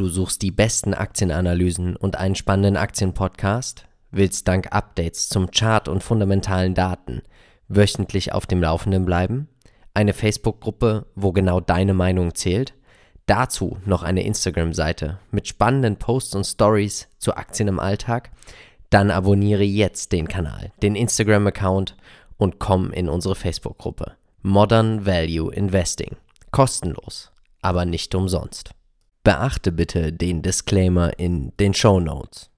Du suchst die besten Aktienanalysen und einen spannenden Aktienpodcast? Willst dank Updates zum Chart und fundamentalen Daten wöchentlich auf dem Laufenden bleiben? Eine Facebook-Gruppe, wo genau deine Meinung zählt? Dazu noch eine Instagram-Seite mit spannenden Posts und Stories zu Aktien im Alltag? Dann abonniere jetzt den Kanal, den Instagram-Account und komm in unsere Facebook-Gruppe. Modern Value Investing. Kostenlos, aber nicht umsonst. Beachte bitte den Disclaimer in den Show Notes.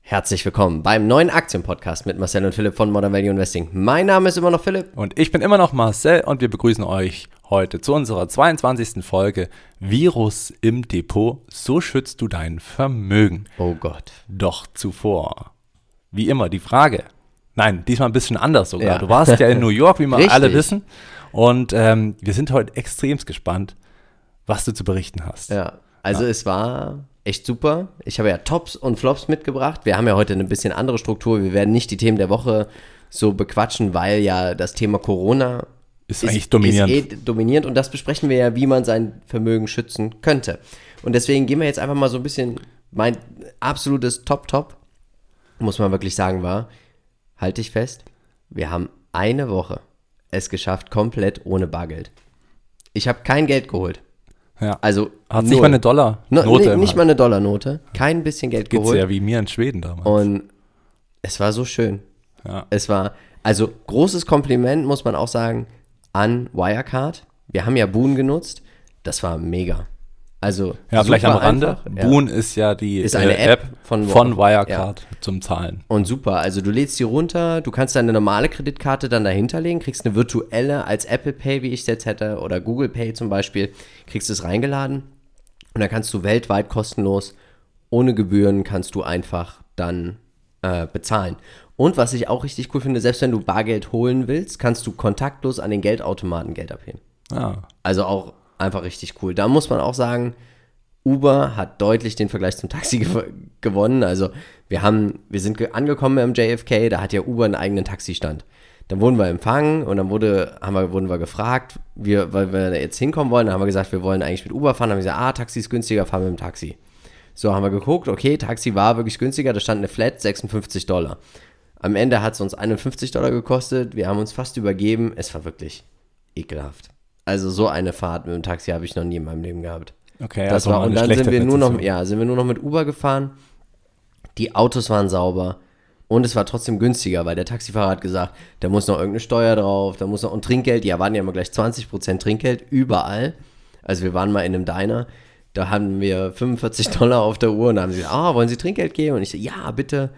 Herzlich willkommen beim neuen Aktienpodcast mit Marcel und Philipp von Modern Value Investing. Mein Name ist immer noch Philipp. Und ich bin immer noch Marcel und wir begrüßen euch heute zu unserer 22. Folge Virus im Depot. So schützt du dein Vermögen. Oh Gott. Doch zuvor, wie immer, die Frage. Nein, diesmal ein bisschen anders sogar. Ja. Du warst ja in New York, wie wir alle wissen. Und ähm, wir sind heute extremst gespannt, was du zu berichten hast. Ja, also es war echt super. Ich habe ja Tops und Flops mitgebracht. Wir haben ja heute eine bisschen andere Struktur. Wir werden nicht die Themen der Woche so bequatschen, weil ja das Thema Corona Ist eigentlich dominierend. Ist eh dominierend und das besprechen wir ja, wie man sein Vermögen schützen könnte. Und deswegen gehen wir jetzt einfach mal so ein bisschen, mein absolutes Top-Top, muss man wirklich sagen, war, halte ich fest, wir haben eine Woche es geschafft, komplett ohne Bargeld. Ich habe kein Geld geholt. Ja. Also Hat null. nicht mal eine Dollar-Note No, nee, nicht mal eine Dollarnote, kein bisschen Geld Geht's geholt. ja wie mir in Schweden damals. Und es war so schön. ja. Es war, also großes Kompliment, muss man auch sagen, an Wirecard. Wir haben ja Boon genutzt. Das war mega. Also, Ja, vielleicht am Rande. einfach, ja. Boon ist ja die Ist eine App von- von, Wirecard zum Zahlen. Und super, also du lädst die runter, du kannst deine normale Kreditkarte dann dahinter legen, kriegst eine virtuelle als Apple Pay, wie ich es jetzt hätte, oder Google Pay zum Beispiel, kriegst es reingeladen und dann kannst du weltweit kostenlos, ohne Gebühren, kannst du einfach dann äh, bezahlen. Und was ich auch richtig cool finde, selbst wenn du Bargeld holen willst, kannst du kontaktlos an den Geldautomaten Geld abheben. Ja. Also auch einfach richtig cool. Da muss man auch sagen, Uber hat deutlich den Vergleich zum Taxi gew gewonnen. Also wir haben, wir sind ge- angekommen am JFK, da hat ja Uber einen eigenen Taxistand. Dann wurden wir empfangen und dann wurde, haben wir, wurden wir gefragt, wir, weil wir jetzt hinkommen wollen, dann haben wir gesagt, wir wollen eigentlich mit Uber fahren. Dann haben wir gesagt, ah, Taxi ist günstiger, fahren wir mit dem Taxi. So haben wir geguckt, okay, Taxi war wirklich günstiger, da stand eine Flat, 56 Dollar. Am Ende hat es uns 51 Dollar gekostet, wir haben uns fast übergeben, es war wirklich ekelhaft. Also so eine Fahrt mit dem Taxi habe ich noch nie in meinem Leben gehabt. Okay, das also war, und dann sind wir nur noch, ja, sind wir nur noch mit Uber gefahren. Die Autos waren sauber und es war trotzdem günstiger, weil der Taxifahrer hat gesagt, da muss noch irgendeine Steuer drauf, da muss noch und Trinkgeld, die erwarten ja immer gleich 20% Trinkgeld überall. Also wir waren mal in einem Diner, da hatten wir 45 Dollar auf der Uhr und da haben sie gesagt, ah, wollen Sie Trinkgeld geben? Und ich so, ja, bitte.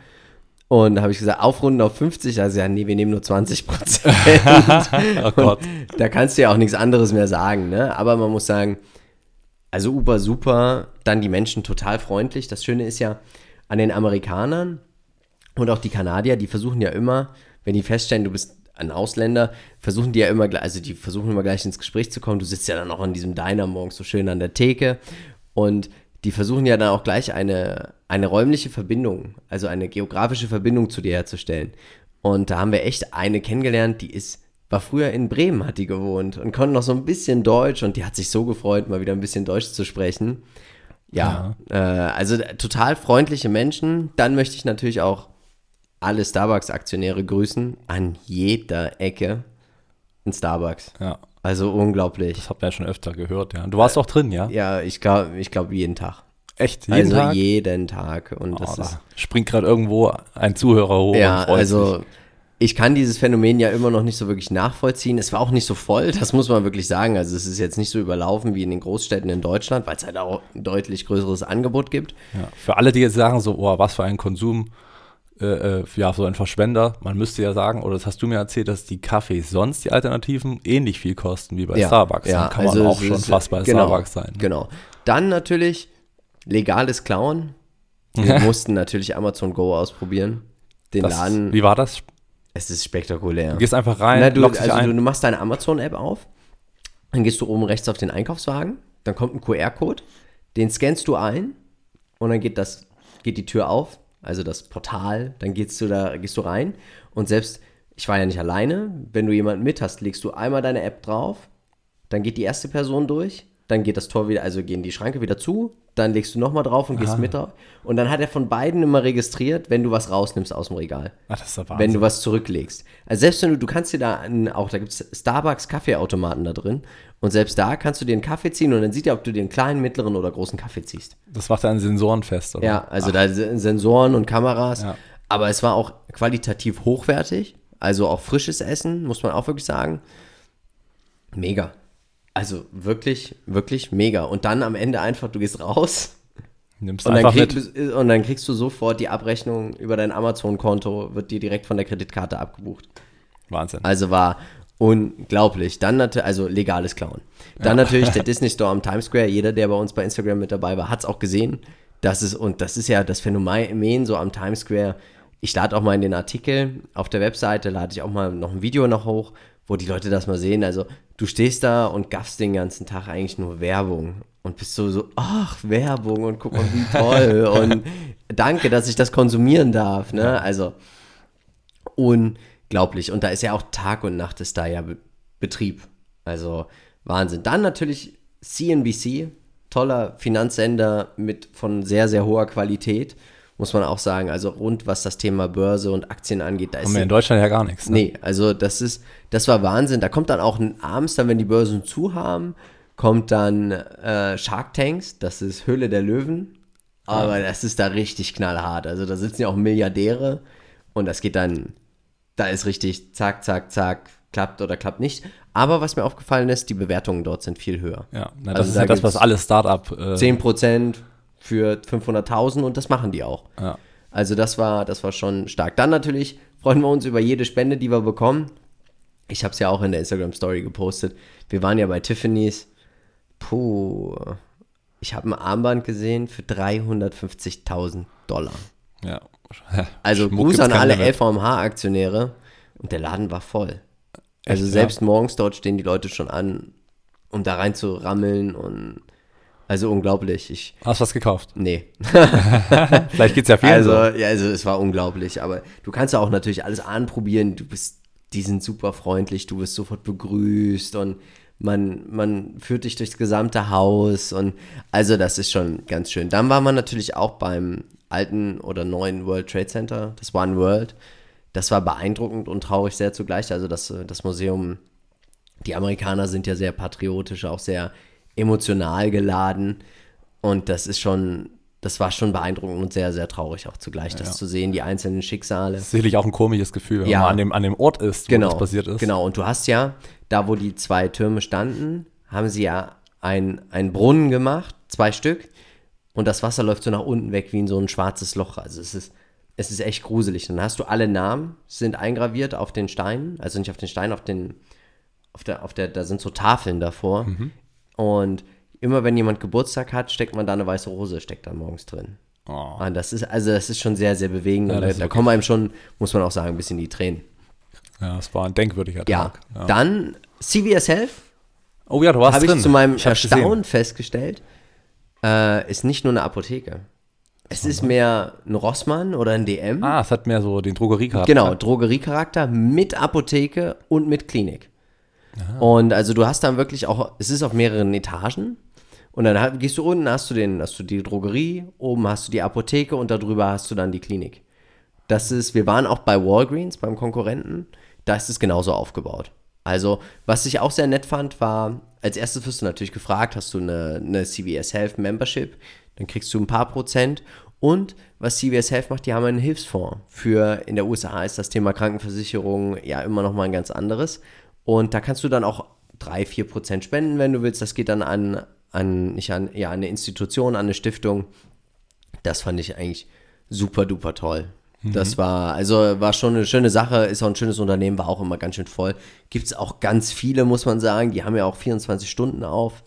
Und da habe ich gesagt, aufrunden auf 50, also ja, nee, wir nehmen nur 20 Prozent. Oh Gott. da kannst du ja auch nichts anderes mehr sagen, ne? Aber man muss sagen, also Uber super, dann die Menschen total freundlich. Das Schöne ist ja an den Amerikanern und auch die Kanadier, die versuchen ja immer, wenn die feststellen, du bist ein Ausländer, versuchen die ja immer, gleich- also die versuchen immer gleich ins Gespräch zu kommen. Du sitzt ja dann auch an diesem Diner morgens so schön an der Theke und die versuchen ja dann auch gleich eine, eine räumliche Verbindung, also eine geografische Verbindung zu dir herzustellen. Und da haben wir echt eine kennengelernt, die ist, war früher in Bremen, hat die gewohnt und konnte noch so ein bisschen Deutsch und die hat sich so gefreut, mal wieder ein bisschen Deutsch zu sprechen. Ja, Äh, also total freundliche Menschen. Dann möchte ich natürlich auch alle Starbucks-Aktionäre grüßen. An jeder Ecke ein Starbucks. Ja, Also unglaublich. das habt ihr ja schon öfter gehört, ja. Du warst auch drin, ja? Ja, ich glaube ich glaub jeden Tag. Echt? Jeden also Tag? jeden Tag. Und Oh, das ist, springt gerade irgendwo ein Zuhörer hoch ja, und freut also sich. ich kann dieses Phänomen ja immer noch nicht so wirklich nachvollziehen. Es war auch nicht so voll, das muss man wirklich sagen. Also es ist jetzt nicht so überlaufen wie in den Großstädten in Deutschland, weil es halt auch ein deutlich größeres Angebot gibt. Ja. Für alle, die jetzt sagen so, oh, was für ein Konsum, äh, äh, ja, so ein Verschwender, man müsste ja sagen, oder das hast du mir erzählt, dass die Kaffees sonst, die Alternativen, ähnlich viel kosten wie bei Starbucks. Dann kann man also auch es schon ist- fast bei genau, Starbucks sein. ne? Genau. Dann natürlich legales Klauen. Wir mussten natürlich Amazon Go ausprobieren. Den Das, Laden, wie war das? es ist spektakulär. Du gehst einfach rein, Na, du, also du, ein. du machst deine Amazon-App auf, dann gehst du oben rechts auf den Einkaufswagen, dann kommt ein QR-Code, den scannst du ein und dann geht, das, geht die Tür auf, also das Portal, dann gehst du da, gehst du rein und selbst, ich war ja nicht alleine, wenn du jemanden mit hast, legst du einmal deine App drauf, dann geht die erste Person durch dann geht das Tor wieder, also gehen die Schranke wieder zu, dann legst du nochmal drauf und gehst Aha. mit drauf. Und dann hat er von beiden immer registriert, wenn du was rausnimmst aus dem Regal. Ach, das ist der Wenn Wahnsinn. du was zurücklegst. Also selbst wenn du, du kannst dir da einen, auch, da gibt es Starbucks Kaffeeautomaten da drin. Und selbst da kannst du dir einen Kaffee ziehen und dann sieht er, ob du dir einen kleinen, mittleren oder großen Kaffee ziehst. das macht dann Sensoren fest, oder? Ja, also da sind Sensoren und Kameras. Ja. Aber es war auch qualitativ hochwertig. Also auch frisches Essen, muss man auch wirklich sagen. Mega. Also wirklich, wirklich mega. Und dann am Ende einfach, du gehst raus Nimmst und dann, einfach krieg, mit. und dann kriegst du sofort die Abrechnung über dein Amazon-Konto, wird dir direkt von der Kreditkarte abgebucht. Wahnsinn. Also war unglaublich. Dann natürlich, also legales Klauen. Dann natürlich der Disney Store am Times Square. Jeder, der bei uns bei Instagram mit dabei war, hat es auch gesehen. Das ist, und das ist ja das Phänomen so am Times Square. Ich lade auch mal in den Artikel auf der Webseite, lade ich auch mal noch ein Video noch hoch, wo die Leute das mal sehen. Also du stehst da und gaffst den ganzen Tag eigentlich nur Werbung und bist so, so, ach, Werbung und guck mal, wie toll und danke, dass ich das konsumieren darf. Ne? Also unglaublich. Und da ist ja auch Tag und Nacht ist da ja Be Betrieb. Also Wahnsinn. Dann natürlich CNBC, toller Finanzsender mit von sehr, sehr hoher Qualität, muss man auch sagen. Also rund was das Thema Börse und Aktien angeht, da ist Haben wir in Deutschland ja gar nichts. Ne? Nee, also das ist, das war Wahnsinn. Da kommt dann auch ein- abends, dann, wenn die Börsen zu haben, kommt dann äh, Shark Tanks, das ist Höhle der Löwen. Aber das ist da richtig knallhart. Also da sitzen ja auch Milliardäre und das geht dann, da ist richtig zack, zack, zack, klappt oder klappt nicht. Aber was mir aufgefallen ist, die Bewertungen dort sind viel höher. Ja, na, das Also ist da ja das, was alle Start-up. Äh, 10% für 500.000 und das machen die auch. Ja. Also das war, das war schon stark. Dann natürlich freuen wir uns über jede Spende, die wir bekommen. Ich habe es ja auch in der Instagram Story gepostet. Wir waren ja bei Tiffany's. Puh. Ich habe ein Armband gesehen für 350.000 Dollar. ja. Also Schmuck Gruß an alle. LVMH-Aktionäre. Und der Laden war voll. Also Echt, selbst morgens dort stehen die Leute schon an, um da rein zu rammeln und also unglaublich. Ich, Hast du was gekauft? nee. Vielleicht geht's ja vielen Also, so. ja, also es war unglaublich, aber du kannst ja auch natürlich alles anprobieren. Du bist, die sind super freundlich, du wirst sofort begrüßt und man, man führt dich durchs gesamte Haus und also das ist schon ganz schön. Dann war man natürlich auch beim alten oder neuen World Trade Center, das One World. Das war beeindruckend und traurig sehr zugleich. Also das, das Museum, die Amerikaner sind ja sehr patriotisch, auch sehr emotional geladen. Und das ist schon, das war schon beeindruckend und sehr, sehr traurig auch zugleich, das Ja. zu sehen, die einzelnen Schicksale. Das ist sicherlich auch ein komisches Gefühl, wenn Ja. man an dem, an dem Ort ist, wo Genau, das passiert ist. Genau, und du hast ja, da wo die zwei Türme standen, haben sie ja ein, einen Brunnen gemacht, zwei Stück, und das Wasser läuft so nach unten weg wie in so ein schwarzes Loch. Also es ist, es ist echt gruselig. Dann hast du alle Namen, sind eingraviert auf den Steinen, also nicht auf den Steinen, auf den, auf der, auf der, da sind so Tafeln davor. Mhm. Und immer wenn jemand Geburtstag hat, steckt man da eine weiße Rose, steckt da morgens drin. Oh. Und das ist, also das ist schon sehr, sehr bewegend. Ja, da, da kommen einem schon, muss man auch sagen, ein bisschen die Tränen. Ja, das war ein denkwürdiger Ja, Tag. Ja. dann CVS Health, Oh ja, du warst habe ich zu meinem Ich Erstaunen festgestellt, äh, ist nicht nur eine Apotheke. Es ist mehr ein Rossmann oder ein DM. Ah, es hat mehr so den Drogeriecharakter. Genau, Drogeriecharakter mit Apotheke und mit Klinik. Und also du hast dann wirklich auch, es ist auf mehreren Etagen. Und dann gehst du unten, hast du den, hast du die Drogerie, oben hast du die Apotheke und darüber hast du dann die Klinik. Das ist, wir waren auch bei Walgreens, beim Konkurrenten, da ist es genauso aufgebaut. Also, was ich auch sehr nett fand, war, als erstes wirst du natürlich gefragt, hast du eine, eine CVS Health Membership, dann kriegst du ein paar Prozent. Und was CVS Health macht, die haben einen Hilfsfonds. Für, in der USA ist das Thema Krankenversicherung ja immer noch mal ein ganz anderes. Und da kannst du dann auch 3, 4 Prozent spenden, wenn du willst. Das geht dann an, an, nicht an, ja, an eine Institution, an eine Stiftung. Das fand ich eigentlich super duper toll. Das war, also war schon eine schöne Sache, ist auch ein schönes Unternehmen, war auch immer ganz schön voll. Gibt es auch ganz viele, muss man sagen, die haben ja auch 24 Stunden auf,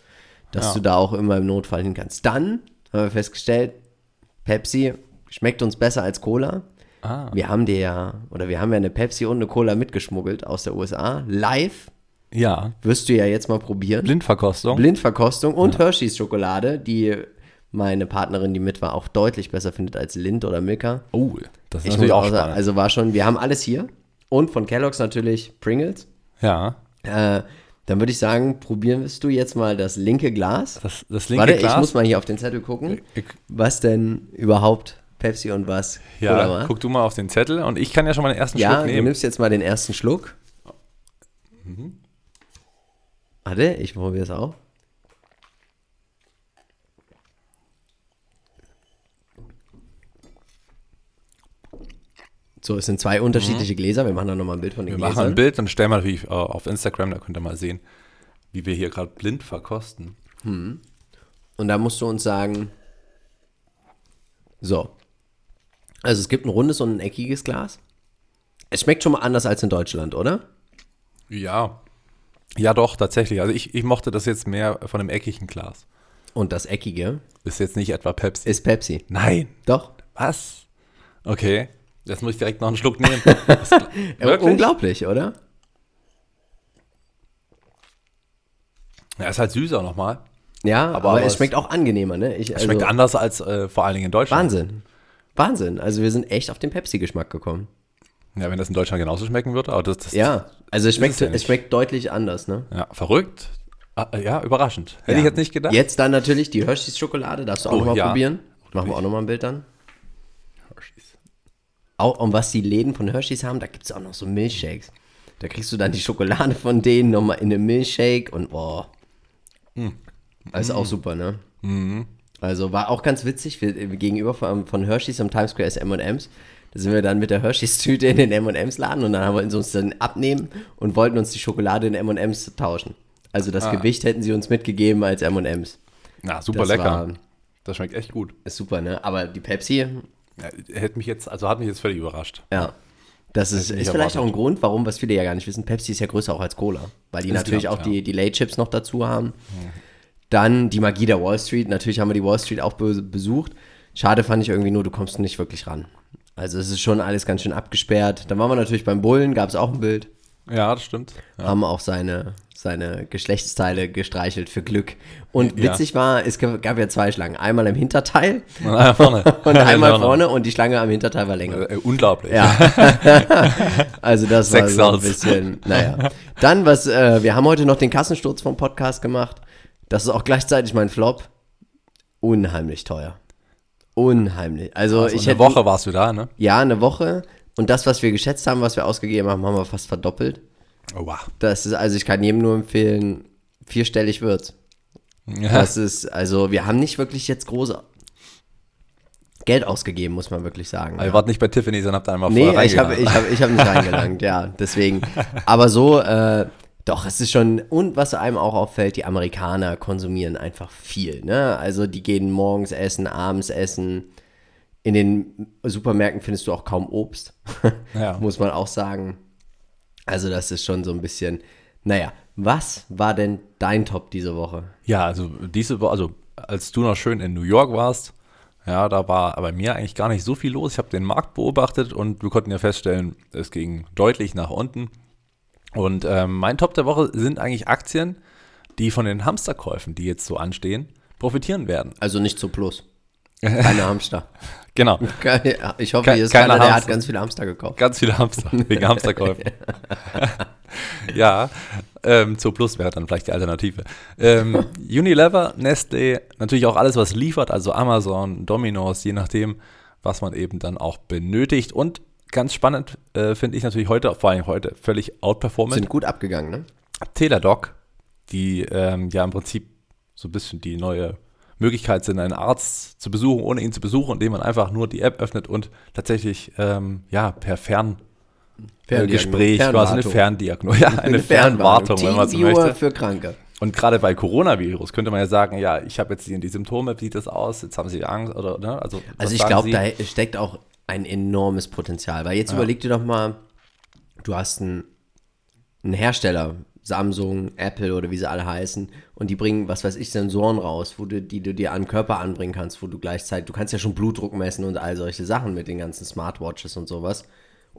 dass Ja. du da auch immer im Notfall hin kannst. Dann haben wir festgestellt, Pepsi schmeckt uns besser als Cola. Ah. Wir haben dir ja, oder wir haben ja eine Pepsi und eine Cola mitgeschmuggelt aus der USA. Live Ja, wirst du ja jetzt mal probieren. Blindverkostung. Blindverkostung und Hershey's Schokolade, die meine Partnerin, die mit war, auch deutlich besser findet als Lind oder Milka. oh, das ist Ich natürlich muss auch auch sagen, spannend. also war schon, wir haben alles hier. Und von Kellogg's natürlich Pringles. ja, Äh, Dann würde ich sagen, probierst du jetzt mal das linke Glas. Das, das linke Warte, Glas. ich muss mal hier auf den Zettel gucken, was denn überhaupt Pepsi und was ja, guck du mal auf den Zettel und ich kann ja schon mal den ersten Ja, Schluck du nehmen. nimmst jetzt mal den ersten Schluck. Warte, ich probiere es auch. So, es sind zwei unterschiedliche Gläser. Wir machen da nochmal ein Bild von den Mhm. Wir machen Gläsern. ein Bild und stellen wir natürlich äh, auf Instagram, da könnt ihr mal sehen, wie wir hier gerade blind verkosten. Und da musst du uns sagen, so. Also es gibt ein rundes und ein eckiges Glas. Es schmeckt schon mal anders als in Deutschland, oder? Ja. Ja, doch, tatsächlich. Also ich, ich mochte das jetzt mehr von einem eckigen Glas. Und das eckige Ist jetzt nicht etwa Pepsi. ist Pepsi. Nein. Doch. Was? Okay. Jetzt muss ich direkt noch einen Schluck nehmen. Wirklich? Unglaublich, oder? Ja, ist halt süßer nochmal. Ja, aber, aber es es- schmeckt auch angenehmer, ne? Ich, also, Schmeckt anders als äh, vor allen Dingen in Deutschland. Wahnsinn. Wahnsinn. Also wir sind echt auf den Pepsi-Geschmack gekommen. Ja, wenn das in Deutschland genauso schmecken würde. Aber das, das, Ja, also es schmeckt, es ja es schmeckt deutlich anders, ne? ja, verrückt. Ah, Ja, überraschend. Hätte ja. ich jetzt nicht gedacht. Jetzt dann natürlich die Hershey's Schokolade, darfst du auch Oh, nochmal ja. probieren. Machen wir auch nochmal ein Bild dann. Auch um was die Läden von Hershey's haben, da gibt es auch noch so Milchshakes. Da kriegst du dann die Schokolade von denen nochmal in einem Milchshake und boah. Hm. Also auch super, ne? Also war auch ganz witzig, wir, wir gegenüber von, von Hershey's am Times Square ist M&M's. Da sind wir dann mit der Hershey's-Tüte in den M&M's Laden und dann haben wir uns dann abnehmen und wollten uns die Schokolade in M&M's tauschen. Also das Gewicht hätten sie uns mitgegeben als M&M's. Na, super Das lecker. war- das schmeckt echt gut. Ist super, ne? Aber die Pepsi, Ja, hätte mich jetzt, also hat mich jetzt völlig überrascht. ja. Das ist, ist vielleicht auch ein Grund, warum, was viele ja gar nicht wissen, Pepsi ist ja größer auch als Cola. Weil die Insgesamt, natürlich auch ja. die, die Late-Chips noch dazu haben. Dann die Magie der Wall Street. Natürlich haben wir die Wall Street auch be besucht. Schade fand ich irgendwie nur, du kommst nicht wirklich ran. Also es ist schon alles ganz schön abgesperrt. Dann waren wir natürlich beim Bullen, gab es auch ein Bild. Ja, das stimmt. Ja. Haben auch seine, seine Geschlechtsteile gestreichelt für Glück. Und Ja. witzig war, es gab ja zwei Schlangen. Einmal im Hinterteil Und einer vorne. und einmal Vorne. und die Schlange am Hinterteil war länger. Äh, unglaublich. Ja. also das war Sechs so ein bisschen, naja. Dann, was, äh, wir haben heute noch den Kassensturz vom Podcast gemacht. Das ist auch gleichzeitig mein Flop. Unheimlich teuer. Unheimlich. Also, Also ich eine hätte, Woche warst du da, ne? Ja, eine Woche. Und das, was wir geschätzt haben, was wir ausgegeben haben, haben wir fast verdoppelt. Oh, wow. Das ist, also ich kann jedem nur empfehlen, vierstellig wird's. Ja. Das ist, also wir haben nicht wirklich jetzt große Geld ausgegeben, muss man wirklich sagen. Aber ihr wart nicht bei Tiffany, sondern habt da einmal Nee, vorher ich habe ich hab, ich hab nicht reingelangt, ja, deswegen. Aber so, äh, doch, es ist schon, und was einem auch auffällt, die Amerikaner konsumieren einfach viel, ne? Also die gehen morgens essen, abends essen. In den Supermärkten findest du auch kaum Obst, Ja. muss man auch sagen. Also das ist schon so ein bisschen, naja, was war denn dein Top diese Woche? Ja, also diese Woche, also als du noch schön in New York warst, ja, da war bei mir eigentlich gar nicht so viel los. Ich habe den Markt beobachtet und wir konnten ja feststellen, es ging deutlich nach unten. Und ähm, mein Top der Woche sind eigentlich Aktien, die von den Hamsterkäufen, die jetzt so anstehen, profitieren werden. Also nicht zu Plus. Keine Hamster. Genau. Ich hoffe, hier ist keine keiner, der hat Hamster. ganz viele Hamster gekauft. Ganz viele Hamster, wegen Hamsterkäufen. ja, ähm, Zo Plus wäre dann vielleicht die Alternative. Ähm, Unilever, Nestle, natürlich auch alles, was liefert, also Amazon, Domino's, je nachdem, was man eben dann auch benötigt. Und ganz spannend äh, finde ich natürlich heute, vor allem heute, völlig outperformant. Sind gut abgegangen, ne? Teladoc, die ähm, ja im Prinzip so ein bisschen die neue Möglichkeit sind, einen Arzt zu besuchen, ohne ihn zu besuchen, indem man einfach nur die App öffnet und tatsächlich ähm, ja per Fern äh, Gespräch, quasi eine Ferndiagnose, ja, eine, Fernwartung, wenn man so möchte. für Kranke. Und gerade bei Coronavirus könnte man ja sagen, ja, ich habe jetzt die, die Symptome, wie sieht das aus? Jetzt haben sie Angst oder ne? Also, Also ich glaube, da steckt auch ein enormes Potenzial. Weil jetzt überleg dir doch mal, du hast einen, einen Hersteller, Samsung, Apple oder wie sie alle heißen, und die bringen, was weiß ich, Sensoren raus, wo du, die du dir an den Körper anbringen kannst, wo du gleichzeitig, du kannst ja schon Blutdruck messen und all solche Sachen mit den ganzen Smartwatches und sowas.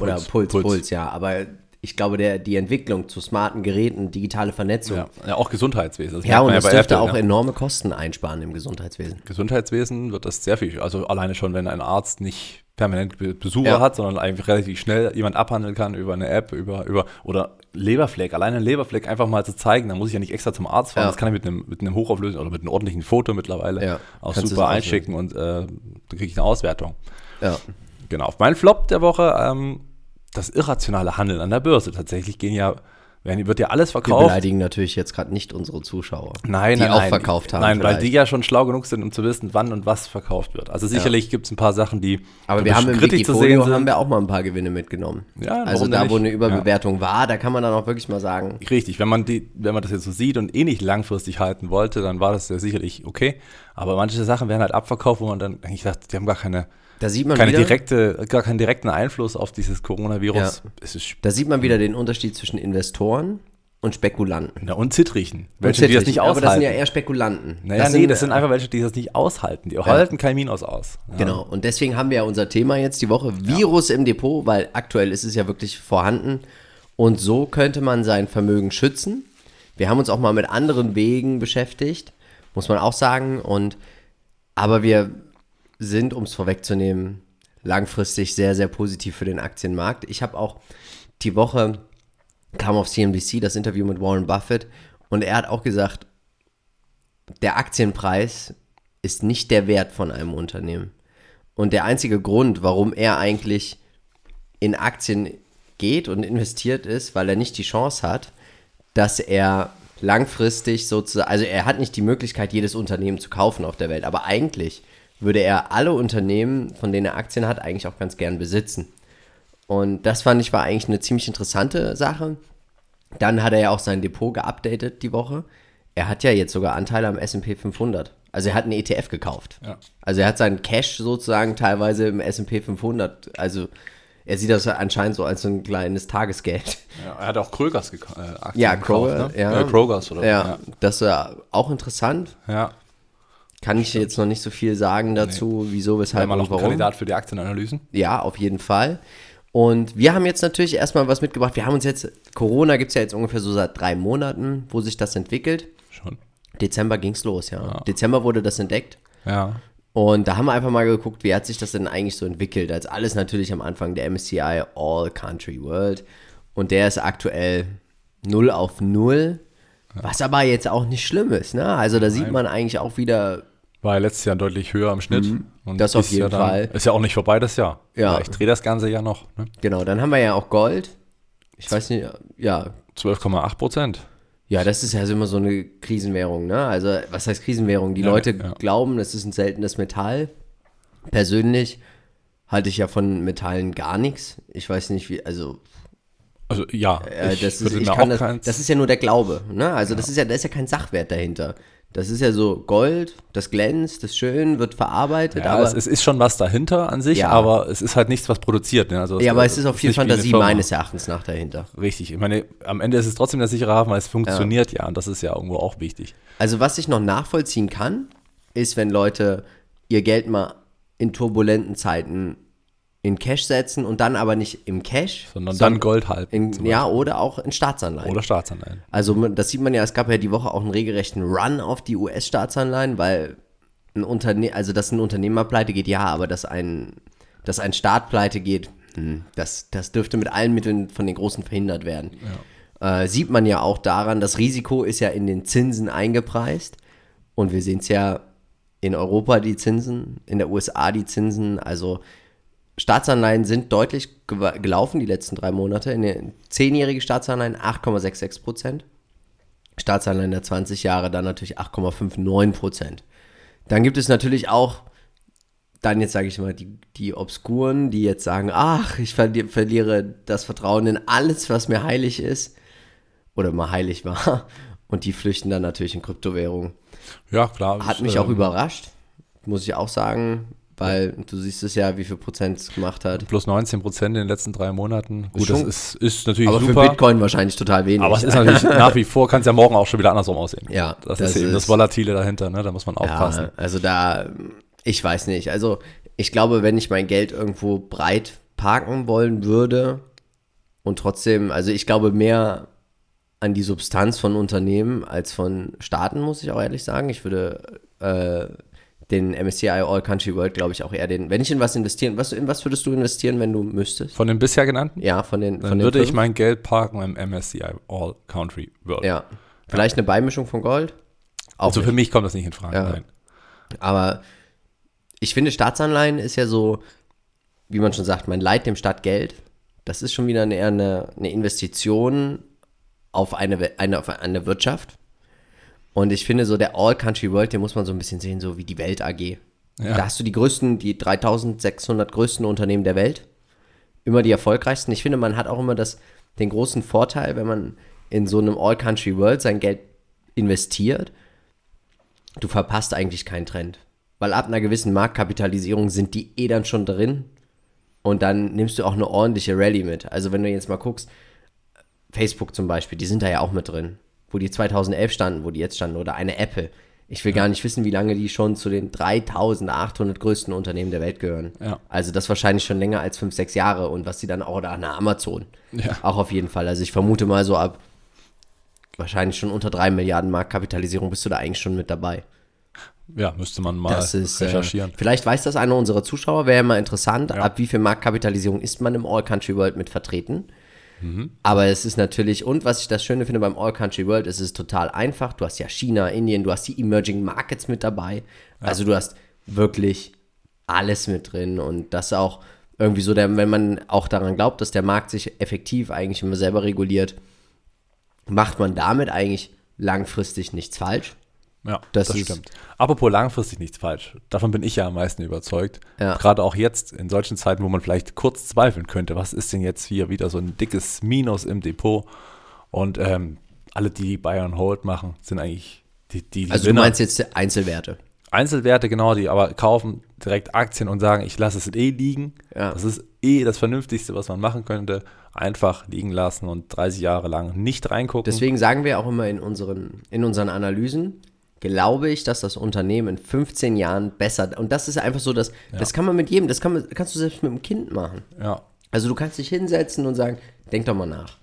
Oder Puls, Puls, Puls, Puls. ja. Aber ich glaube, der, die Entwicklung zu smarten Geräten, digitale Vernetzung, ja, ja, auch Gesundheitswesen. Das Ja, und das bei dürfte Apple, auch ne? enorme Kosten einsparen im Gesundheitswesen. Gesundheitswesen wird das sehr viel, also alleine schon, wenn ein Arzt nicht permanent Besucher Ja. hat, sondern einfach relativ schnell jemand abhandeln kann über eine App, über, über oder Leberfleck, alleine einen Leberfleck einfach mal zu zeigen, da muss ich ja nicht extra zum Arzt fahren, Ja. das kann ich mit einem, mit einem hochauflösenden oder mit einem ordentlichen Foto mittlerweile Ja, auch kannst super einschicken und äh, dann kriege ich eine Auswertung. Ja. Genau. Auf meinen Flop der Woche, ähm, das irrationale Handeln an der Börse. Tatsächlich gehen ja, werden, wird ja alles Wir verkauft. beleidigen natürlich jetzt gerade nicht unsere Zuschauer. Nein, die nein, auch nein. verkauft haben. Nein, weil vielleicht. die ja schon schlau genug sind, um zu wissen, wann und was verkauft wird. Also sicherlich gibt es ein paar Sachen, die Aber wir haben im kritisch zu sehen sind. haben wir auch mal ein paar Gewinne mitgenommen. Ja, also da, wo eine Überbewertung war, da kann man dann auch wirklich mal sagen, Richtig, wenn man, die, wenn man das jetzt so sieht und eh nicht langfristig halten wollte, dann war das ja sicherlich okay. Aber manche Sachen werden halt abverkauft, wo man dann eigentlich dachte, die haben gar keine, da sieht man keine wieder, direkte, gar keinen direkten Einfluss auf dieses Coronavirus. Ja. Da sieht man wieder den Unterschied zwischen Investoren und Spekulanten. na, und Zittrichen. Und Welche, die das Zittrichen. nicht Aber aushalten. das sind ja eher Spekulanten. naja, nee, das sind einfach welche, die das nicht aushalten. Die halten kein Minus aus. Ja. Genau, und deswegen haben wir ja unser Thema jetzt die Woche, Virus im Depot, weil aktuell ist es ja wirklich vorhanden. Und so könnte man sein Vermögen schützen. Wir haben uns auch mal mit anderen Wegen beschäftigt, muss man auch sagen. Und aber wir sind, um es vorwegzunehmen, langfristig sehr, sehr positiv für den Aktienmarkt. Ich habe auch die Woche kam auf CNBC das Interview mit Warren Buffett und er hat auch gesagt, der Aktienpreis ist nicht der Wert von einem Unternehmen. Und der einzige Grund, warum er eigentlich in Aktien geht und investiert ist, weil er nicht die Chance hat, dass er langfristig sozusagen, also er hat nicht die Möglichkeit, jedes Unternehmen zu kaufen auf der Welt, aber eigentlich würde er alle Unternehmen, von denen er Aktien hat, eigentlich auch ganz gern besitzen. Und das fand ich war eigentlich eine ziemlich interessante Sache. Dann hat er ja auch sein Depot geupdatet die Woche. Er hat ja jetzt sogar Anteile am S&P 500. Also er hat einen ETF gekauft. Ja. Also er hat seinen Cash sozusagen teilweise im S&P 500. Also er sieht das anscheinend so als so ein kleines Tagesgeld. Ja, er hat auch Krögers geka äh, Aktien Ja, gekauft, Kroger, ne? ja. Äh, Krogers oder Ja, das ist ja auch interessant. ja. Ja. Kann ich jetzt noch nicht so viel sagen dazu, wieso, weshalb Einmal und noch ein warum. Kandidat für die Aktienanalysen. Ja, auf jeden Fall. Und wir haben jetzt natürlich erstmal was mitgebracht. Wir haben uns jetzt, Corona gibt es ja jetzt ungefähr so seit drei Monaten, wo sich das entwickelt. Schon. Dezember ging es los, ja. Dezember wurde das entdeckt. Ja. Und da haben wir einfach mal geguckt, wie hat sich das denn eigentlich so entwickelt. Als alles natürlich am Anfang der MSCI All Country World. Und der ist aktuell 0 auf 0. Was aber jetzt auch nicht schlimm ist. Ne? Also da sieht man eigentlich auch wieder, War ja letztes Jahr deutlich höher im Schnitt. Und Mhm. Das auf ist jeden ja dann, Fall. Ist ja auch nicht vorbei das Jahr. Ja. Ich drehe das ganze Jahr noch. Ne? genau, dann haben wir ja auch Gold. Ich weiß nicht, ja, 12,8 Prozent. Ja, das ist ja so immer so eine Krisenwährung, ne? Also, was heißt Krisenwährung? Die Ja, Leute ja. glauben, es ist ein seltenes Metall. Persönlich halte ich ja von Metallen gar nichts. Ich weiß nicht, wie, also, Also ja, äh, das, ist, das, das ist ja nur der Glaube, ne? Also, das ist ja, da ist ja kein Sachwert dahinter. Das ist ja so Gold, das glänzt, das schön, wird verarbeitet, ja, aber, es, es ist schon was dahinter an sich, Ja. aber es ist halt nichts, was produziert. Ne? Also ja, aber es ist auch viel Fantasie meines Erachtens nach dahinter. Richtig. Ich meine, am Ende ist es trotzdem der sichere Hafen, weil es funktioniert ja. und das ist ja irgendwo auch wichtig. Also was ich noch nachvollziehen kann, ist, wenn Leute ihr Geld mal in turbulenten Zeiten in Cash setzen und dann aber nicht im Cash, Sondern dann Gold halten. in, ja, oder auch in Staatsanleihen. Oder Staatsanleihen. Also das sieht man ja, es gab ja die Woche auch einen regelrechten Run auf die US-Staatsanleihen, weil ein Unterne also dass ein Unternehmer pleite geht, ja, aber dass ein, dass ein Staat pleite geht, hm, das, das dürfte mit allen Mitteln von den Großen verhindert werden. Äh, sieht man ja auch daran, das Risiko ist ja in den Zinsen eingepreist und wir sehen es ja in Europa die Zinsen, in der USA die Zinsen, also Staatsanleihen sind deutlich gelaufen die letzten drei Monate. In den zehnjährige Staatsanleihen 8,66 Prozent. Staatsanleihen der 20 Jahre dann natürlich 8,59 Prozent. Dann gibt es natürlich auch, dann jetzt sage ich mal, die, die Obskuren, die jetzt sagen, ach, ich verli verliere das Vertrauen in alles, was mir heilig ist oder mal heilig war. Und die flüchten dann natürlich in Kryptowährungen. Ja, klar. Hat mich auch ähm, überrascht, muss ich auch sagen, weil du siehst es ja, wie viel Prozent es gemacht hat. Plus 19 Prozent in den letzten drei Monaten. Gut, schon- das ist, ist natürlich Aber super. für Bitcoin wahrscheinlich total wenig. aber es ist natürlich nach wie vor, kann es ja morgen auch schon wieder andersrum aussehen. Ja, Das, das ist eben das ist- Volatile dahinter, ne? da muss man aufpassen. Ja, also da, ich weiß nicht. Also ich glaube, wenn ich mein Geld irgendwo breit parken wollen würde und trotzdem, also ich glaube mehr an die Substanz von Unternehmen als von Staaten, muss ich auch ehrlich sagen. Ich würde äh, den MSCI All Country World, glaube ich, auch eher den, wenn ich in was investieren, was, in was würdest du investieren, wenn du müsstest? Von den bisher genannten? Ja, von den, Dann von den würde ich fünf? mein Geld parken im MSCI All Country World. Ja. Vielleicht eine Beimischung von Gold? Auch Also nicht. für mich kommt das nicht in Frage. Ja. Nein. Aber ich finde, Staatsanleihen ist ja so, wie man schon sagt, man leiht dem Staat Geld. Das ist schon wieder eine, eher eine, eine Investition auf eine, eine, auf eine Wirtschaft. Und ich finde, so der All Country World, den muss man so ein bisschen sehen, so wie die Welt AG. Ja. Da hast du die größten, die 3600 größten Unternehmen der Welt. Immer die erfolgreichsten. Ich finde, man hat auch immer das, den großen Vorteil, wenn man in so einem All Country World sein Geld investiert, du verpasst eigentlich keinen Trend. Weil ab einer gewissen Marktkapitalisierung sind die eh dann schon drin und dann nimmst du auch eine ordentliche Rallye mit. Also wenn du jetzt mal guckst, Facebook zum Beispiel, die sind da ja auch mit drin. Wo die 2011 standen, wo die jetzt standen. Oder eine Apple. Ich will gar nicht wissen, wie lange die schon zu den 3800 größten Unternehmen der Welt gehören. Ja. Also das wahrscheinlich schon länger als 5, 6 Jahre. Und was die dann auch, oder eine Amazon. Ja. Auch auf jeden Fall. Also ich vermute mal so ab wahrscheinlich schon unter 3 Milliarden Marktkapitalisierung bist du da eigentlich schon mit dabei. Ja, müsste man mal ist, äh, recherchieren. vielleicht weiß das einer unserer Zuschauer, wäre ja mal interessant, Ja. ab wie viel Marktkapitalisierung ist man im All Country World mit vertreten. Mhm. Aber es ist natürlich, und was ich das Schöne finde beim All Country World, es ist total einfach. Du hast ja China, Indien, du hast die Emerging Markets mit dabei. Also du hast wirklich alles mit drin und das auch irgendwie so, der, wenn man auch daran glaubt, dass der Markt sich effektiv eigentlich immer selber reguliert, macht man damit eigentlich langfristig nichts falsch. Ja, das das, ist- stimmt. Apropos langfristig nichts falsch. Davon bin ich ja am meisten überzeugt. Ja. Gerade auch jetzt in solchen Zeiten, wo man vielleicht kurz zweifeln könnte, was ist denn jetzt hier wieder so ein dickes Minus im Depot? Und ähm, alle, die Buy and Hold machen, sind eigentlich die, die, Also du meinst jetzt Einzelwerte. Einzelwerte, genau, die aber kaufen direkt Aktien und sagen, ich lasse es eh liegen. Ja. Das ist eh das Vernünftigste, was man machen könnte. Einfach liegen lassen und 30 Jahre lang nicht reingucken. Deswegen sagen wir auch immer in unseren, in unseren Analysen, glaube ich, dass das Unternehmen in 15 Jahren besser, und das ist einfach so, dass, das kann man mit jedem, das kann man, kannst du selbst mit einem Kind machen. ja, Also du kannst dich hinsetzen und sagen, denk doch mal nach.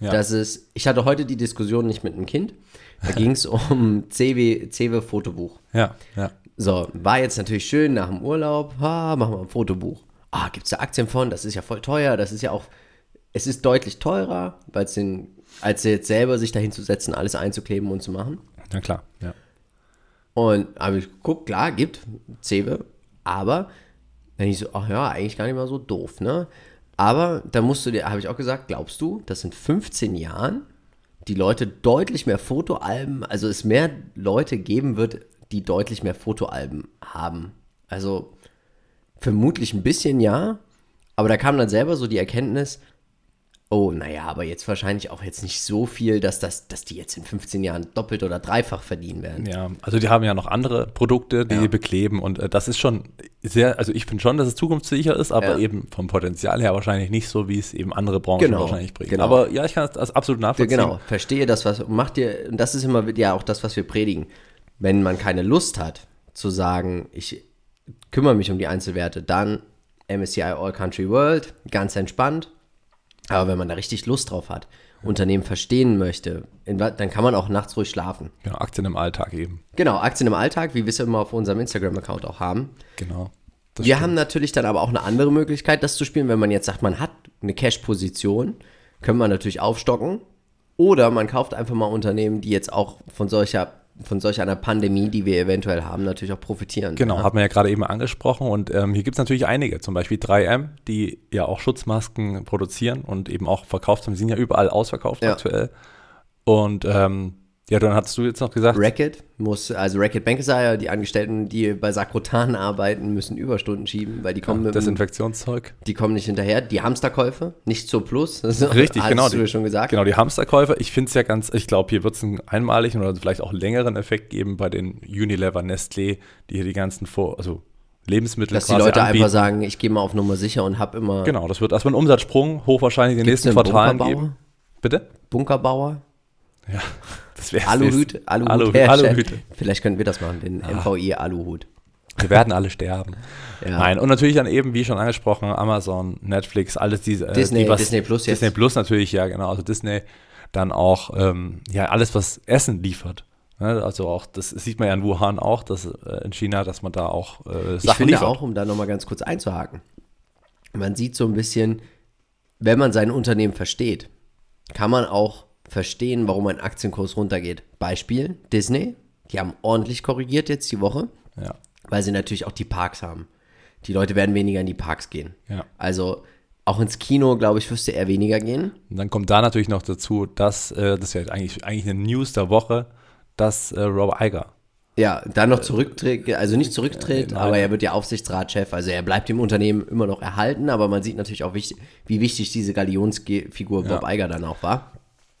Ja. Das ist, ich hatte heute die Diskussion nicht mit einem Kind, da ging es um CW, CW Fotobuch. ja, ja. So, war jetzt natürlich schön nach dem Urlaub, ha, machen wir ein Fotobuch. Ah, gibt es da Aktien von? Das ist ja voll teuer, das ist ja auch, es ist deutlich teurer, es den, als jetzt selber sich dahin zu setzen, alles einzukleben und zu machen. Na klar, ja. Und habe ich geguckt, klar, gibt Cewe, aber dann ich so, ach ja, eigentlich gar nicht mal so doof, ne? Aber da musst du dir, habe ich auch gesagt, glaubst du, dass in 15 Jahren die Leute deutlich mehr Fotoalben, also es mehr Leute geben wird, die deutlich mehr Fotoalben haben? Also vermutlich ein bisschen ja, aber da kam dann selber so die Erkenntnis, oh, naja, aber jetzt wahrscheinlich auch jetzt nicht so viel, dass, das, dass die jetzt in 15 Jahren doppelt oder dreifach verdienen werden. Ja, also die haben ja noch andere Produkte, die Ja. bekleben und äh, das ist schon sehr, also ich finde schon, dass es zukunftssicher ist, aber Ja. eben vom Potenzial her wahrscheinlich nicht so, wie es eben andere Branchen Genau, wahrscheinlich bringen. genau. Aber ja, ich kann das absolut nachvollziehen. genau, verstehe das, was macht dir, und das ist immer ja auch das, was wir predigen. Wenn man keine Lust hat, zu sagen, ich kümmere mich um die Einzelwerte, dann MSCI All Country World, ganz entspannt. Aber wenn man da richtig Lust drauf hat, Unternehmen verstehen möchte, in, dann kann man auch nachts ruhig schlafen. Genau, Aktien im Alltag eben. Genau, Aktien im Alltag, wie wir es ja immer auf unserem Instagram-Account auch haben. Genau. Wir stimmt. haben natürlich dann aber auch eine andere Möglichkeit, das zu spielen. Wenn man jetzt sagt, man hat eine Cash-Position, können wir natürlich aufstocken. Oder man kauft einfach mal Unternehmen, die jetzt auch von solcher, von solch einer Pandemie, die wir eventuell haben, natürlich auch profitieren. Genau, Ja. hat man ja gerade eben angesprochen und ähm, hier gibt es natürlich einige, zum Beispiel 3M, die ja auch Schutzmasken produzieren und eben auch verkauft haben, die sind ja überall ausverkauft Ja. aktuell. Und ähm, ja, dann hattest du jetzt noch gesagt, Racket muss, also Racket Bankesire, die Angestellten, die bei Sakrotan arbeiten, müssen Überstunden schieben, weil die kommen, mit, dem- Desinfektionszeug. die kommen nicht hinterher. Die Hamsterkäufe, nicht zur Plus. Richtig, hattest genau. du ja schon gesagt. Genau, die Hamsterkäufe. Ich finde es ja ganz, ich glaube, hier wird es einen einmaligen oder vielleicht auch längeren Effekt geben bei den Unilever, Nestlé, die hier die ganzen Vor also Lebensmittel Dass die Leute anbieten. einfach sagen, ich gehe mal auf Nummer sicher und hab immer Genau, das wird erstmal ein Umsatzsprung, hochwahrscheinlich in den Gibt's nächsten Quartalen geben. Bitte? Bunkerbauer. Ja, das wäre Aluhüt, Aluhut, Aluhüt, herstellen. Aluhüte. Vielleicht könnten wir das machen, den MVI Aluhut. Wir werden alle sterben. Ja. Nein, und natürlich dann eben, wie schon angesprochen, Amazon, Netflix, alles diese. äh, Disney- die, was, Disney Plus jetzt. Disney Plus natürlich, ja, genau. Also Disney, dann auch, ähm, ja, alles, was Essen liefert. Ne, Also auch, das sieht man ja in Wuhan auch, dass äh, in China, dass man da auch äh, Ich Sachen finde liefert. auch, um da nochmal ganz kurz einzuhaken, man sieht so ein bisschen, wenn man sein Unternehmen versteht, kann man auch verstehen, warum ein Aktienkurs runtergeht. Beispiel Disney, die haben ordentlich korrigiert jetzt die Woche, Ja, weil sie natürlich auch die Parks haben. Die Leute werden weniger in die Parks gehen. ja. Also auch ins Kino, glaube ich, wirst du eher weniger gehen. Und dann kommt da natürlich noch dazu, dass, äh, das ist ja eigentlich, eigentlich eine News der Woche, dass äh, Rob Iger, Ja, dann noch zurücktritt, also nicht zurücktritt, nein. aber er wird ja Aufsichtsratschef, also er bleibt dem Unternehmen immer noch erhalten, aber man sieht natürlich auch, wichtig, wie wichtig diese Galionsfigur Bob Iger dann auch war.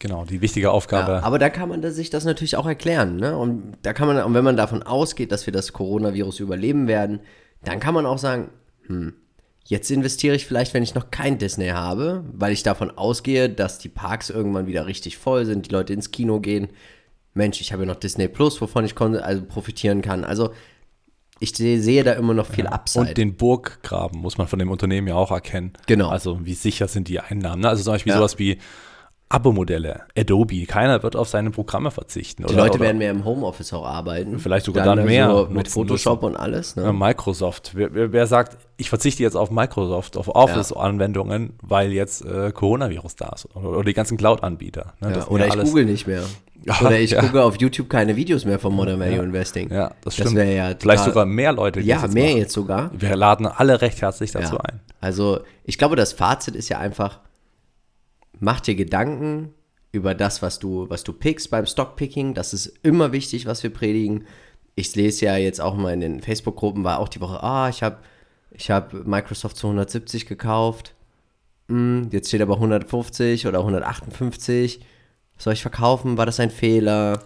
Genau, die wichtige Aufgabe. Ja, aber da kann man sich das natürlich auch erklären, ne? Und da kann man, und wenn man davon ausgeht, dass wir das Coronavirus überleben werden, dann kann man auch sagen, hm, jetzt investiere ich vielleicht, wenn ich noch kein Disney habe, weil ich davon ausgehe, dass die Parks irgendwann wieder richtig voll sind, die Leute ins Kino gehen. Mensch, ich habe ja noch Disney Plus, wovon ich also profitieren kann. Also ich sehe, da immer noch viel Upside. Und den Burggraben muss man von dem Unternehmen ja auch erkennen. Genau. Also wie sicher sind die Einnahmen. Ne? Also zum Beispiel Ja. sowas wie Abo-Modelle, Adobe. Keiner wird auf seine Programme verzichten. die oder, Leute oder, werden mehr im Homeoffice auch arbeiten. Vielleicht sogar dann mehr So mit Photoshop und alles. Ne? Microsoft. Wer, wer, wer sagt, ich verzichte jetzt auf Microsoft, auf Office-Anwendungen, weil jetzt äh, Coronavirus da ist. Oder, oder die ganzen Cloud-Anbieter. Ne? Ja, Das oder ja ich google nicht mehr. Ja, oder ich ja. gucke auf YouTube keine Videos mehr vom Modern Value Investing. Ja, das Das stimmt. wäre ja Vielleicht sogar mehr Leute. Ja, das jetzt mehr machen. jetzt sogar. Wir laden alle recht herzlich dazu Ja. ein. Also ich glaube, das Fazit ist ja einfach, mach dir Gedanken über das, was du, was du pickst beim Stockpicking. Das ist immer wichtig, was wir predigen. Ich lese ja jetzt auch mal in den Facebook-Gruppen, war auch die Woche, ah, ich habe ich hab Microsoft zu 170 gekauft. Hm, jetzt steht aber 150 oder 158. Soll ich verkaufen? War das ein Fehler?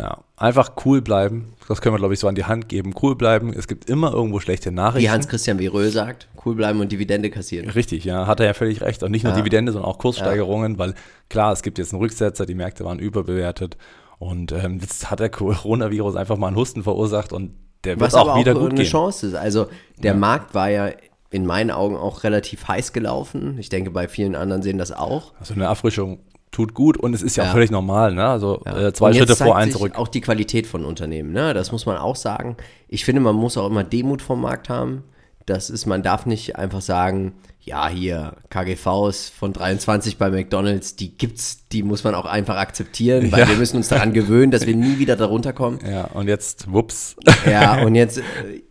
Ja, einfach cool bleiben. Das können wir, glaube ich, so an die Hand geben. Cool bleiben. Es gibt immer irgendwo schlechte Nachrichten. Wie Hans-Christian Verö sagt, cool bleiben und Dividende kassieren. Richtig, ja, hat er ja völlig recht. Und nicht nur Dividende, sondern auch Kurssteigerungen, weil klar, es gibt jetzt einen Rücksetzer, die Märkte waren überbewertet. Und ähm, jetzt hat der Coronavirus einfach mal einen Husten verursacht und der wird Was auch wieder auch gut eine gehen. Chance ist. Also der Markt war ja in meinen Augen auch relativ heiß gelaufen. Ich denke, bei vielen anderen sehen das auch. Also eine Erfrischung tut gut und es ist ja, Ja. auch völlig normal. Ne? Also äh, zwei Schritte vor, zeigt ein sich zurück. Auch die Qualität von Unternehmen, ne? Das muss man auch sagen. Ich finde, man muss auch immer Demut vom Markt haben. Das ist, man darf nicht einfach sagen, ja, hier, KGVs von 23 bei McDonalds, die gibt's, die muss man auch einfach akzeptieren, weil Ja. wir müssen uns daran gewöhnen, dass wir nie wieder darunter kommen. Ja, und jetzt, wups. Ja, und jetzt, äh,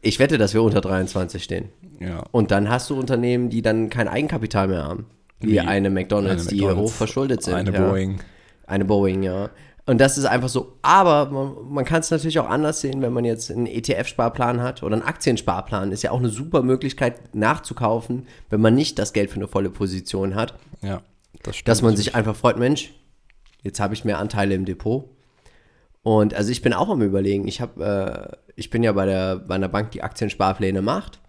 ich wette, dass wir unter 23 stehen. ja. Und dann hast du Unternehmen, die dann kein Eigenkapital mehr haben. Wie, Wie eine McDonalds, eine die McDonald's, hoch verschuldet sind. Eine ja. Boeing. Eine Boeing, ja. Und das ist einfach so. Aber man, man kann es natürlich auch anders sehen, wenn man jetzt einen ETF-Sparplan hat oder einen Aktiensparplan. Ist ja auch eine super Möglichkeit nachzukaufen, wenn man nicht das Geld für eine volle Position hat. Ja, das stimmt. Dass man sich einfach freut, Mensch, jetzt habe ich mehr Anteile im Depot. Und also ich bin auch am überlegen. Ich habe, äh, ich bin ja bei der bei einer Bank, die Aktiensparpläne macht.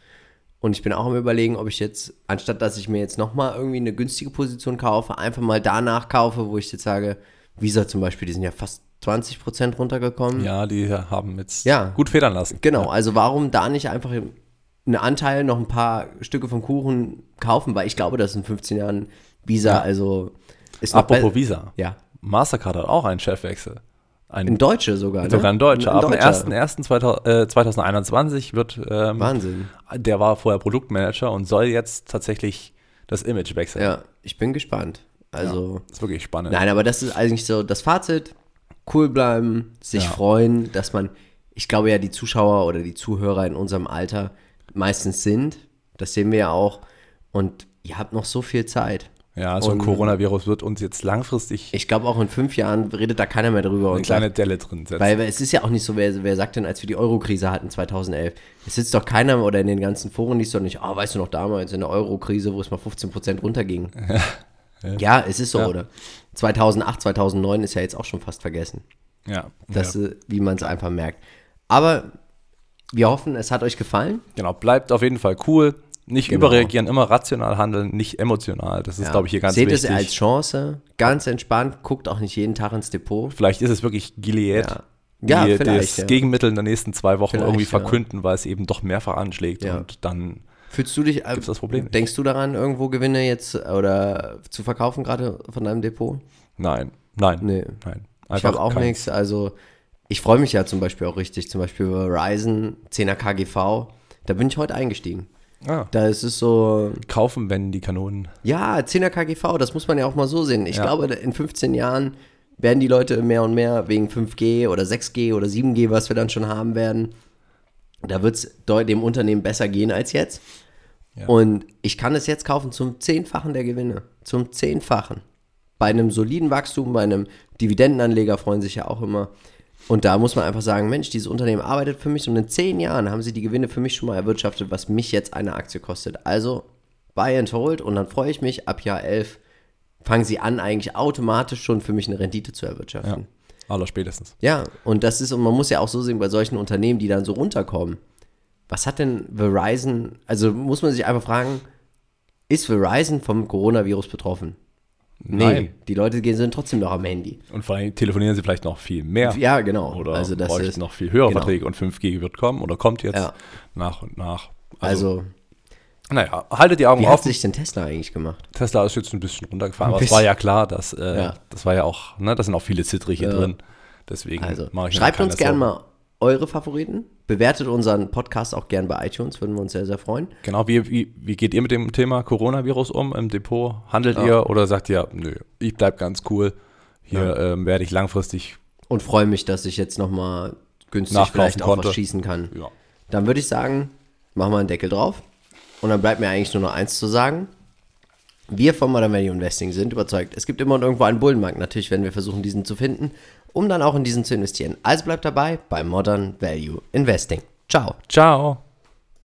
Und ich bin auch am überlegen, ob ich jetzt, anstatt dass ich mir jetzt nochmal irgendwie eine günstige Position kaufe, einfach mal danach kaufe, wo ich jetzt sage, Visa zum Beispiel, die sind ja fast 20% runtergekommen. Ja, die haben jetzt Ja. gut federn lassen. Genau, also warum da nicht einfach einen Anteil, noch ein paar Stücke vom Kuchen kaufen, weil ich glaube, dass in 15 Jahren Visa, also ist Apropos Visa. Ja, Mastercard hat auch einen Chefwechsel. Ein, in Deutsche sogar, ne? sogar ein Deutscher. Ab dem Deutscher. 1.1.2021 wird, ähm, Wahnsinn. der war vorher Produktmanager und soll jetzt tatsächlich das Image wechseln. Ja, ich bin gespannt. Also, Das ist wirklich spannend. nein, aber das ist eigentlich so das Fazit. Cool bleiben, sich Ja. freuen, dass man, ich glaube ja, die Zuschauer oder die Zuhörer in unserem Alter meistens sind. Das sehen wir ja auch. Und ihr habt noch so viel Zeit. Ja, so ein Coronavirus wird uns jetzt langfristig Ich glaube, auch in fünf Jahren redet da keiner mehr drüber. eine und kleine sagt, Delle drin setzen. weil weil es ist ja auch nicht so, wer, wer sagt denn, als wir die Euro-Krise hatten 2011, es sitzt doch keiner oder in den ganzen Foren liest doch nicht, oh, weißt du noch damals in der Euro-Krise, wo es mal 15% runterging. ja, es ist so, Ja. oder? 2008, 2009 ist ja jetzt auch schon fast vergessen, ja, das, ja. äh, wie man es einfach merkt. Aber wir hoffen, es hat euch gefallen. Genau, bleibt auf jeden Fall cool. Nicht Genau. überreagieren, immer rational handeln, nicht emotional. Das ist, Ja. glaube ich, hier ganz Seht wichtig. es als Chance, ganz entspannt, guckt auch nicht jeden Tag ins Depot. Vielleicht ist es wirklich Gilead, Ja. Ja, die vielleicht, das ja. Gegenmittel in den nächsten zwei Wochen Vielleicht, irgendwie ja. verkünden, weil es eben doch mehrfach anschlägt Ja. und dann Fühlst du dich, äh, Gibt's das Problem denkst du daran, irgendwo Gewinne jetzt äh, oder zu verkaufen gerade von deinem Depot? nein, nein, Nee. nein. Ich habe auch nichts, also ich freue mich ja zum Beispiel auch richtig, zum Beispiel Verizon, 10er KGV, da bin ich heute eingestiegen. Ah. Da ist es so, Kaufen, wenn die Kanonen. ja, 10er KGV, das muss man ja auch mal so sehen. Ich Ja. glaube, in 15 Jahren werden die Leute mehr und mehr wegen 5G oder 6G oder 7G, was wir dann schon haben werden, da wird es dem Unternehmen besser gehen als jetzt. Ja. Und ich kann es jetzt kaufen zum Zehnfachen der Gewinne. Zum Zehnfachen. Bei einem soliden Wachstum, bei einem Dividendenanleger freuen sich ja auch immer. Und da muss man einfach sagen, Mensch, dieses Unternehmen arbeitet für mich und in zehn Jahren haben sie die Gewinne für mich schon mal erwirtschaftet, was mich jetzt eine Aktie kostet. Also buy and hold und dann freue ich mich, ab Jahr 11 fangen sie an, eigentlich automatisch schon für mich eine Rendite zu Ja. erwirtschaften. Aller spätestens. Ja, und das ist, und man muss ja auch so sehen, bei solchen Unternehmen, die dann so runterkommen, was hat denn Verizon, also muss man sich einfach fragen, ist Verizon vom Coronavirus betroffen? Nee, Nein. die Leute gehen sind trotzdem noch am Handy. Und vor allem telefonieren sie vielleicht noch viel mehr. Ja, genau. Oder also das ist noch viel höhere genau. Verträge und 5G wird kommen oder kommt jetzt Ja. nach und nach. Also, naja, haltet die Augen wie hat offen. sich denn Tesla eigentlich gemacht? Tesla ist jetzt ein bisschen runtergefahren, Ein aber es war ja klar, dass äh, Ja. das war ja auch, ne, da sind auch viele Zittrige Ja. drin. Deswegen Also, mache ich schreibt uns gerne mal eure Favoriten. Bewertet unseren Podcast auch gern bei iTunes, würden wir uns sehr, sehr freuen. Genau, wie, wie, wie geht ihr mit dem Thema Coronavirus um im Depot? Handelt Ja. ihr oder sagt ihr, nö, ich bleib ganz cool. Hier ähm, werde ich langfristig, Und freue mich, dass ich jetzt nochmal günstig vielleicht auch konnte. was schießen kann. ja. Dann würde ich sagen, machen wir einen Deckel drauf. Und dann bleibt mir eigentlich nur noch eins zu sagen. Wir von Modern Value Investing sind überzeugt, es gibt immer und irgendwo einen Bullenmarkt. Natürlich werden wir versuchen, diesen zu finden, um dann auch in diesen zu investieren. Also bleibt dabei bei Modern Value Investing. Ciao. Ciao.